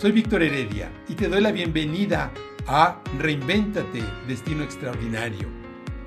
Soy Víctor Heredia y te doy la bienvenida a Reinvéntate, Destino Extraordinario.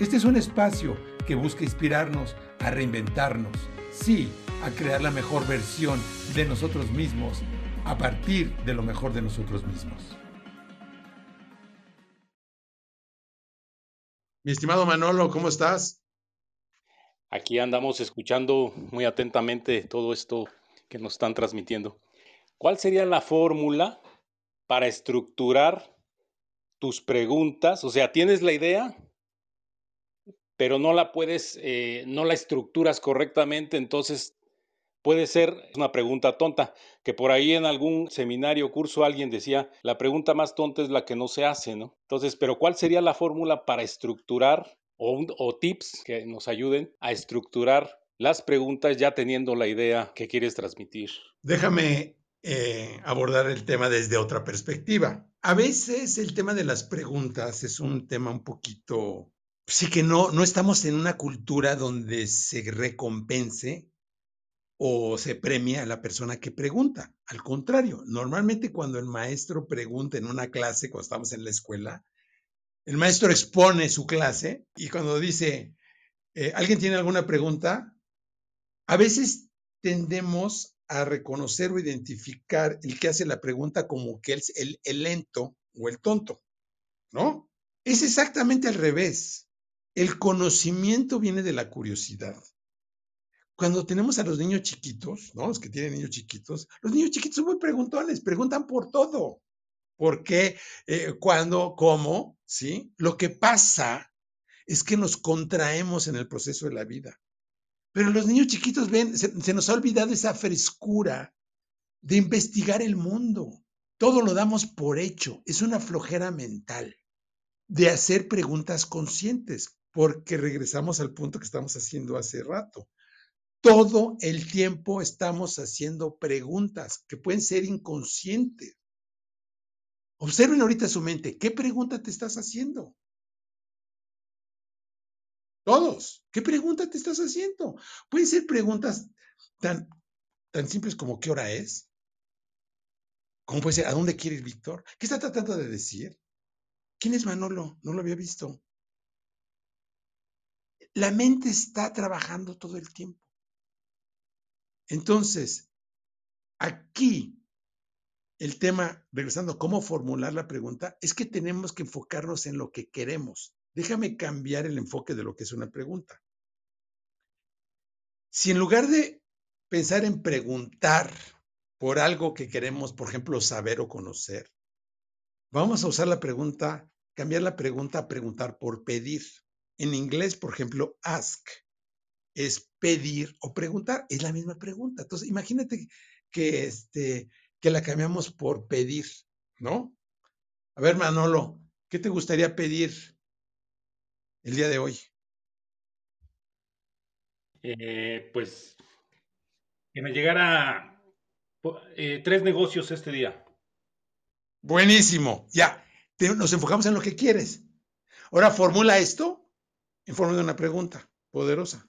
Este es un espacio que busca inspirarnos a reinventarnos, sí, a crear la mejor versión de nosotros mismos a partir de lo mejor de nosotros mismos. Mi estimado Manolo, ¿cómo estás? Aquí andamos escuchando muy atentamente todo esto que nos están transmitiendo. ¿Cuál sería la fórmula para estructurar tus preguntas? O sea, tienes la idea, pero no la puedes, eh, no la estructuras correctamente, entonces puede ser una pregunta tonta, que por ahí en algún seminario o curso alguien decía, la pregunta más tonta es la que no se hace, ¿no? Entonces, pero ¿cuál sería la fórmula para estructurar o, o tips que nos ayuden a estructurar las preguntas ya teniendo la idea que quieres transmitir? Déjame eh, abordar el tema desde otra perspectiva. A veces el tema de las preguntas es un tema un poquito, sí que no, no estamos en una cultura donde se recompense o se premia a la persona que pregunta. Al contrario, normalmente cuando el maestro pregunta en una clase, cuando estamos en la escuela, el maestro expone su clase y cuando dice, eh, ¿alguien tiene alguna pregunta? A veces tendemos a reconocer o identificar el que hace la pregunta como que es el, lento o el tonto, ¿no? Es exactamente al revés. El conocimiento viene de la curiosidad. Cuando tenemos a los niños chiquitos, ¿no? Los que tienen niños chiquitos, los niños chiquitos son muy preguntones, preguntan por todo. ¿Por qué? Eh, ¿Cuándo? ¿Cómo? ¿Sí? Lo que pasa es que nos contraemos en el proceso de la vida. Pero los niños chiquitos ven, se, nos ha olvidado esa frescura de investigar el mundo. Todo lo damos por hecho. Es una flojera mental de hacer preguntas conscientes, porque regresamos al punto que estamos haciendo hace rato. Todo el tiempo estamos haciendo preguntas que pueden ser inconscientes. Observen ahorita su mente. ¿Qué pregunta te estás haciendo? Todos. ¿Qué pregunta te estás haciendo? Pueden ser preguntas tan, tan simples como ¿qué hora es? ¿Cómo puede ser? ¿A dónde quiere ir Víctor? ¿Qué está tratando de decir? ¿Quién es Manolo? No lo había visto. La mente está trabajando todo el tiempo. Entonces, aquí el tema, regresando, cómo formular la pregunta, es que tenemos que enfocarnos en lo que queremos. Déjame cambiar el enfoque de lo que es una pregunta. Si en lugar de pensar en preguntar por algo que queremos, por ejemplo, saber o conocer, vamos a usar la pregunta, cambiar la pregunta a preguntar por pedir. En inglés, por ejemplo, ask es pedir o preguntar, es la misma pregunta. Entonces, imagínate que, este, que la cambiamos por pedir, ¿no? A ver, Manolo, ¿qué te gustaría pedir? El día de hoy? Eh, pues que me llegara eh, tres negocios este día. Buenísimo, ya. nos enfocamos en lo que quieres. Ahora formula esto en forma de una pregunta poderosa.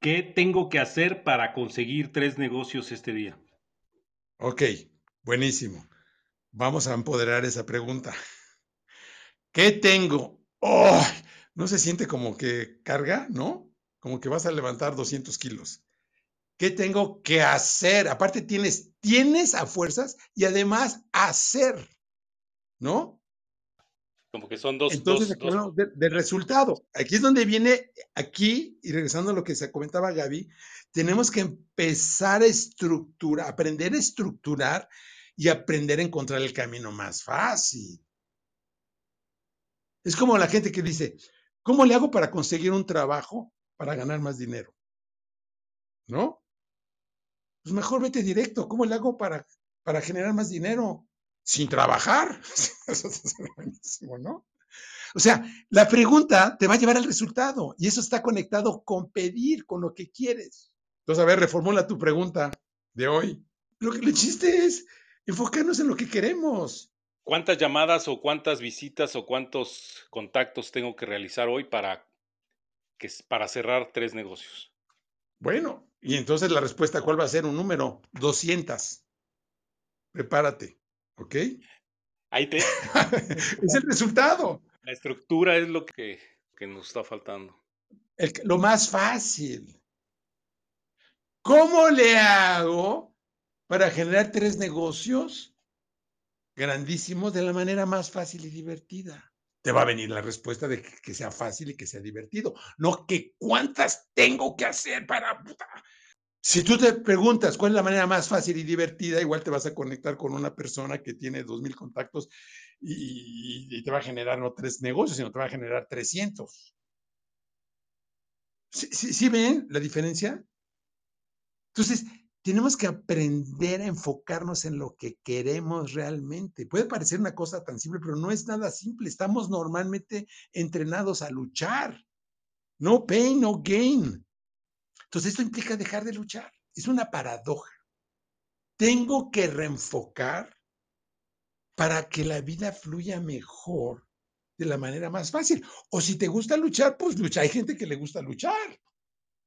¿Qué tengo que hacer para conseguir tres negocios este día? Ok, buenísimo. Vamos a empoderar esa pregunta. ¿Qué tengo? ¡Oh! ¿No se siente como que carga, no? Como que vas a levantar 200 kilos. ¿Qué tengo que hacer? Aparte tienes, tienes a fuerzas y además hacer, ¿no? Como que son dos. Entonces, dos, del resultado. Aquí es donde viene, aquí, y regresando a lo que se comentaba Gaby, tenemos que empezar a estructurar, aprender a estructurar y aprender a encontrar el camino más fácil. Es como la gente que dice, ¿cómo le hago para conseguir un trabajo para ganar más dinero? ¿No? Pues mejor vete directo. ¿Cómo le hago para, para generar más dinero? Sin trabajar. Eso es buenísimo, ¿no? O sea, la pregunta te va a llevar al resultado y eso está conectado con pedir, con lo que quieres. Entonces, a ver, reformula tu pregunta de hoy. Lo que el chiste es enfocarnos en lo que queremos. ¿Cuántas llamadas o cuántas visitas o cuántos contactos tengo que realizar hoy para, que, para cerrar tres negocios? Bueno, Y entonces la respuesta, ¿cuál va a ser? Un número, 200. Prepárate, ¿ok? Ahí te... es el resultado. La estructura es lo que, que nos está faltando. El, lo más fácil. ¿Cómo le hago para generar tres negocios grandísimos de la manera más fácil y divertida? Te va a venir la respuesta de que, sea fácil y que sea divertido. No que cuántas tengo que hacer para... Si tú te preguntas cuál es la manera más fácil y divertida, igual te vas a conectar con una persona que tiene 2.000 contactos y, y, te va a generar no tres negocios, sino te va a generar 300. ¿Sí, sí, sí ven la diferencia? Entonces, tenemos que aprender a enfocarnos en lo que queremos realmente. Puede parecer una cosa tan simple, pero no es nada simple. Estamos normalmente entrenados a luchar. No pain, no gain. Entonces, esto implica dejar de luchar. Es una paradoja. Tengo que reenfocar para que la vida fluya mejor de la manera más fácil. O si te gusta luchar, pues lucha. Hay gente que le gusta luchar,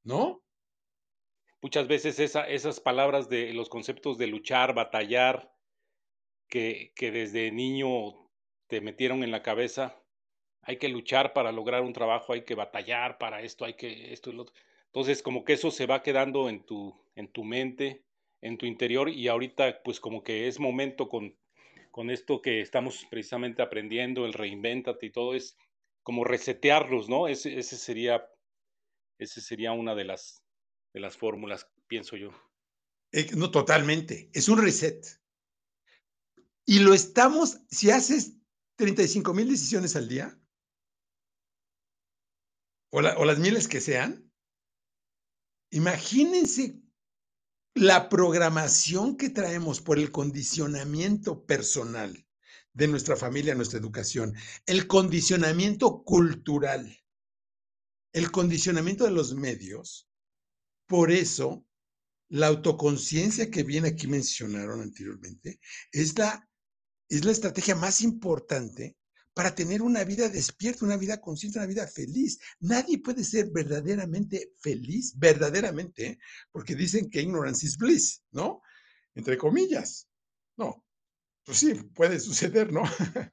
¿no? Muchas veces esa, esas palabras de los conceptos de luchar, batallar, que, que desde niño te metieron en la cabeza, hay que luchar para lograr un trabajo, hay que batallar para esto, hay que esto y lo otro. Entonces, como que eso se va quedando en tu, en tu mente, en tu interior, y ahorita, pues como que es momento con, con esto que estamos precisamente aprendiendo, el reinventate y todo, es como resetearlos, ¿no? Ese, ese sería, ese sería una de las, de las fórmulas, pienso yo. Eh, no, totalmente. Es un reset. Y lo estamos, si haces 35 mil decisiones al día, o, la, o las miles que sean, Imagínense la programación que traemos por el condicionamiento personal de nuestra familia, nuestra educación, el condicionamiento cultural, el condicionamiento de los medios. Por eso, la autoconciencia que bien aquí mencionaron anteriormente es la, es la estrategia más importante para tener una vida despierta, una vida consciente, una vida feliz. Nadie puede ser verdaderamente feliz, verdaderamente, porque dicen que ignorance is bliss, ¿no? Entre comillas. No, pues sí, puede suceder, ¿no?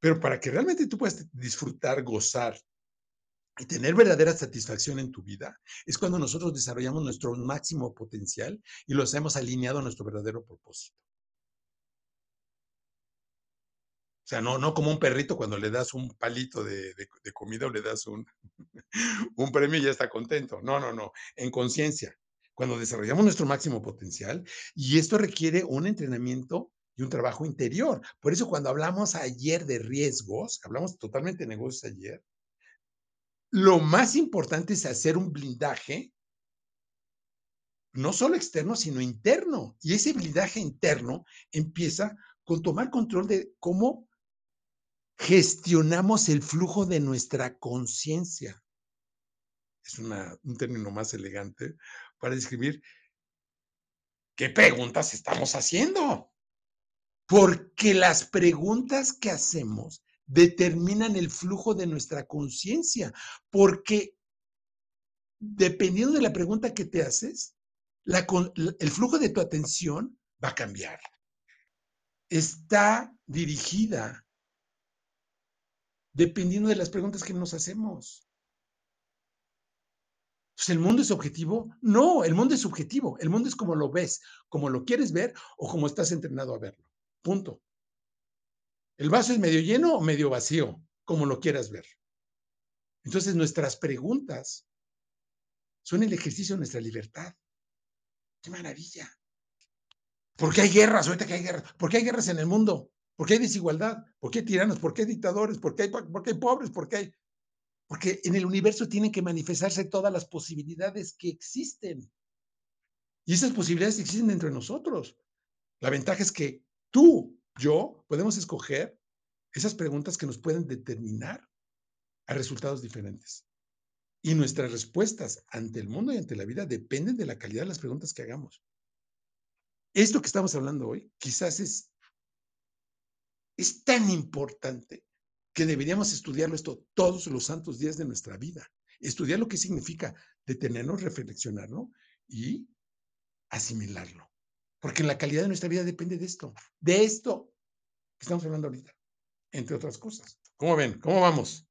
Pero para que realmente tú puedas disfrutar, gozar y tener verdadera satisfacción en tu vida, es cuando nosotros desarrollamos nuestro máximo potencial y lo hacemos alineado a nuestro verdadero propósito. O sea, no, no como un perrito cuando le das un palito de, de, de comida o le das un, un premio y ya está contento. No, no, no. En conciencia, cuando desarrollamos nuestro máximo potencial, y esto requiere un entrenamiento y un trabajo interior. Por eso cuando hablamos ayer de riesgos, hablamos totalmente de negocios ayer, lo más importante es hacer un blindaje, no solo externo, sino interno. Y ese blindaje interno empieza con tomar control de cómo gestionamos el flujo de nuestra conciencia. Es un término más elegante para describir qué preguntas estamos haciendo. Porque las preguntas que hacemos determinan el flujo de nuestra conciencia. Porque dependiendo de la pregunta que te haces, el flujo de tu atención va a cambiar. Está dirigida dependiendo de las preguntas que nos hacemos. Pues, ¿El mundo es objetivo? No, el mundo es subjetivo. El mundo es como lo ves, como lo quieres ver o como estás entrenado a verlo. Punto. El vaso es medio lleno o medio vacío, como lo quieras ver. Entonces nuestras preguntas son el ejercicio de nuestra libertad. ¡Qué maravilla! ¿Por qué hay guerras? Ahorita que hay guerras. ¿Por qué hay guerras en el mundo? ¿Por qué hay desigualdad? ¿Por qué hay tiranos? ¿Por qué hay dictadores? ¿Por qué hay, pobres? ¿Por qué hay...? Porque en el universo tienen que manifestarse todas las posibilidades que existen. Y esas posibilidades existen dentro de nosotros. La ventaja es que tú, yo, podemos escoger esas preguntas que nos pueden determinar a resultados diferentes. Y nuestras respuestas ante el mundo y ante la vida dependen de la calidad de las preguntas que hagamos. Esto que estamos hablando hoy quizás es es tan importante que deberíamos estudiarlo esto todos los santos días de nuestra vida. Estudiar lo que significa detenernos, reflexionarlo y asimilarlo. Porque la calidad de nuestra vida depende de esto, de esto que estamos hablando ahorita, entre otras cosas. ¿Cómo ven? ¿Cómo vamos?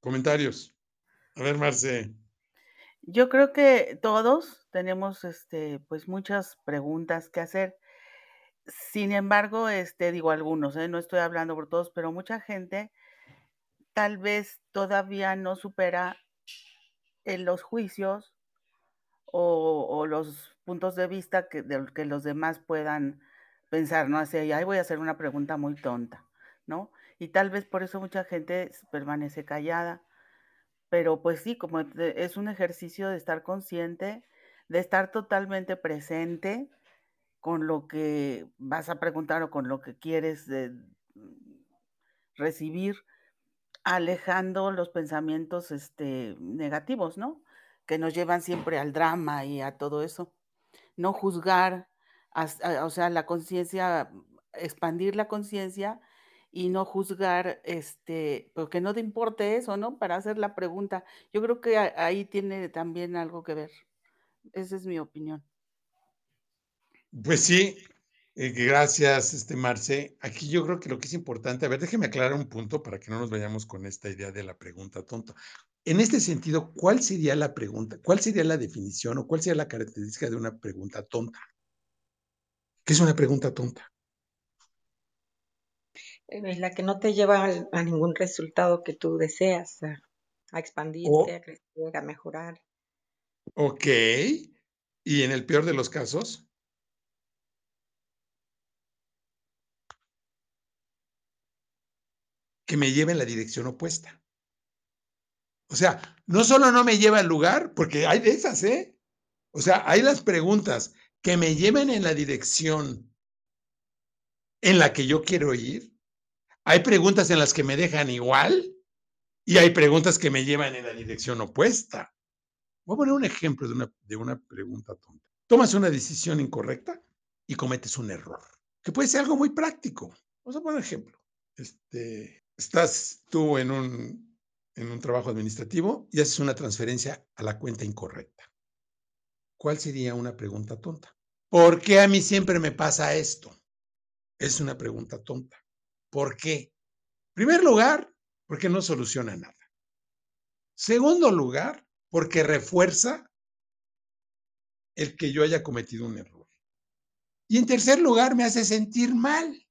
Comentarios. A ver, Marce. Yo creo que todos tenemos, este, pues muchas preguntas que hacer. Sin embargo, este, digo algunos, ¿eh? no estoy hablando por todos, pero mucha gente tal vez todavía no supera en los juicios o, los puntos de vista que, de, que los demás puedan pensar, ¿no? Así, ahí voy a hacer una pregunta muy tonta, ¿no? Y tal vez por eso mucha gente permanece callada. Pero pues sí, como es un ejercicio de estar consciente, de estar totalmente presente con lo que vas a preguntar o con lo que quieres de, recibir, alejando los pensamientos este, negativos, ¿no? Que nos llevan siempre al drama y a todo eso. No juzgar, o sea, la conciencia, expandir la conciencia y no juzgar, este, porque no te importe eso, ¿no? Para hacer la pregunta. Yo creo que ahí tiene también algo que ver. Esa es mi opinión. Pues sí, eh, gracias, este Marce. Aquí yo creo que lo que es importante, a ver, déjeme aclarar un punto para que no nos vayamos con esta idea de la pregunta tonta. En este sentido, ¿cuál sería la pregunta? ¿Cuál sería la definición o cuál sería la característica de una pregunta tonta? ¿Qué es una pregunta tonta? Es la que no te lleva a, ningún resultado que tú deseas, a, expandirte, a crecer, a mejorar. Ok. ¿Y en el peor de los casos? que me lleve en la dirección opuesta. O sea, no solo no me lleva al lugar, porque hay de esas, ¿eh? O sea, hay las preguntas que me lleven en la dirección en la que yo quiero ir. Hay preguntas en las que me dejan igual y hay preguntas que me llevan en la dirección opuesta. Voy a poner un ejemplo de una, de una pregunta tonta. Tomas una decisión incorrecta y cometes un error, que puede ser algo muy práctico. Vamos a poner un ejemplo. Este, estás tú en un, en un trabajo administrativo y haces una transferencia a la cuenta incorrecta. ¿Cuál sería una pregunta tonta? ¿Por qué a mí siempre me pasa esto? Es una pregunta tonta. ¿Por qué? En primer lugar, porque no soluciona nada. Segundo lugar, porque refuerza el que yo haya cometido un error. Y en tercer lugar, me hace sentir mal.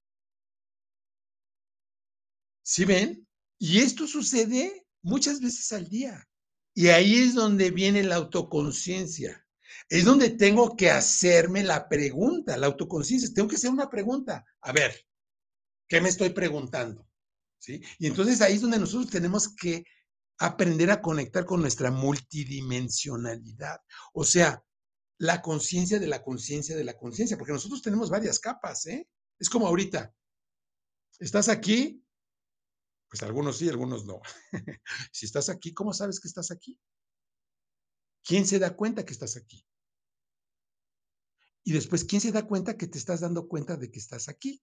¿Sí ven? Y esto sucede muchas veces al día. Y ahí es donde viene la autoconciencia. Es donde tengo que hacerme la pregunta, la autoconciencia. Tengo que hacer una pregunta. A ver, ¿qué me estoy preguntando? ¿Sí? Y entonces ahí es donde nosotros tenemos que aprender a conectar con nuestra multidimensionalidad. O sea, la conciencia de la conciencia de la conciencia, porque nosotros tenemos varias capas, ¿eh? Es como ahorita. Estás aquí, pues algunos sí, algunos no. si estás aquí, ¿cómo sabes que estás aquí? ¿Quién se da cuenta que estás aquí? Y después, ¿quién se da cuenta que te estás dando cuenta de que estás aquí?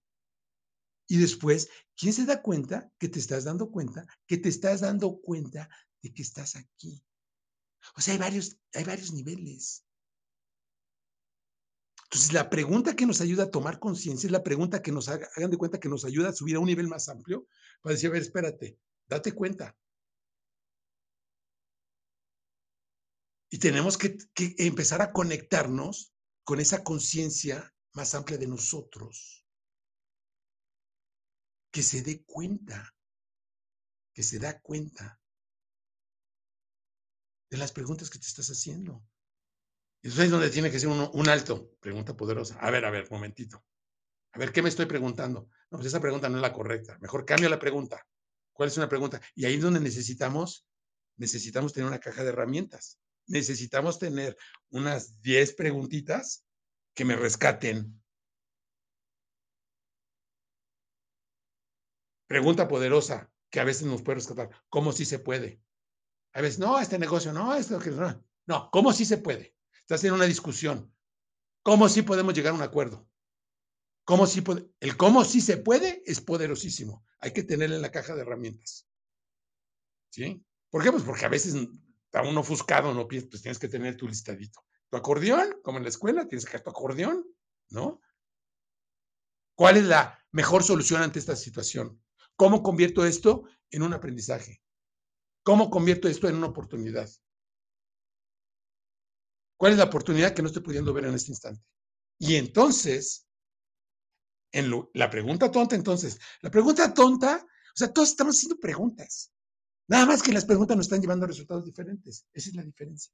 Y después, ¿quién se da cuenta que te estás dando cuenta que te estás dando cuenta de que estás aquí? O sea, hay varios, hay varios niveles. Entonces, la pregunta que nos ayuda a tomar conciencia es la pregunta que nos hagan de cuenta que nos ayuda a subir a un nivel más amplio para decir, a ver, espérate, date cuenta. Y tenemos que, empezar a conectarnos con esa conciencia más amplia de nosotros, que se dé cuenta, que se da cuenta de las preguntas que te estás haciendo. Eso es donde tiene que ser un alto, pregunta poderosa. A ver, a ver, momentito. A ver, ¿qué me estoy preguntando? No, pues esa pregunta no es la correcta. Mejor cambio la pregunta. ¿Cuál es una pregunta? Y ahí es donde necesitamos, necesitamos tener una caja de herramientas. Necesitamos tener unas 10 preguntitas que me rescaten. Pregunta poderosa que a veces nos puede rescatar. ¿Cómo sí se puede? A veces, no, este negocio, no, esto que no. No, ¿cómo sí se puede? Estás en una discusión. ¿Cómo sí podemos llegar a un acuerdo? ¿Cómo sí? El cómo sí se puede es poderosísimo. Hay que tenerlo en la caja de herramientas. ¿Sí? ¿Por qué? Pues porque a veces está uno ofuscado, no pues tienes que tener tu listadito. tu acordeón, como en la escuela, tienes que sacar tu acordeón, ¿no? ¿Cuál es la mejor solución ante esta situación? ¿Cómo convierto esto en un aprendizaje? ¿Cómo convierto esto en una oportunidad? ¿Cuál es la oportunidad que no estoy pudiendo ver en este instante? Y entonces, en la pregunta tonta, entonces, la pregunta tonta, o sea, todos estamos haciendo preguntas. Nada más que las preguntas nos están llevando a resultados diferentes. Esa es la diferencia.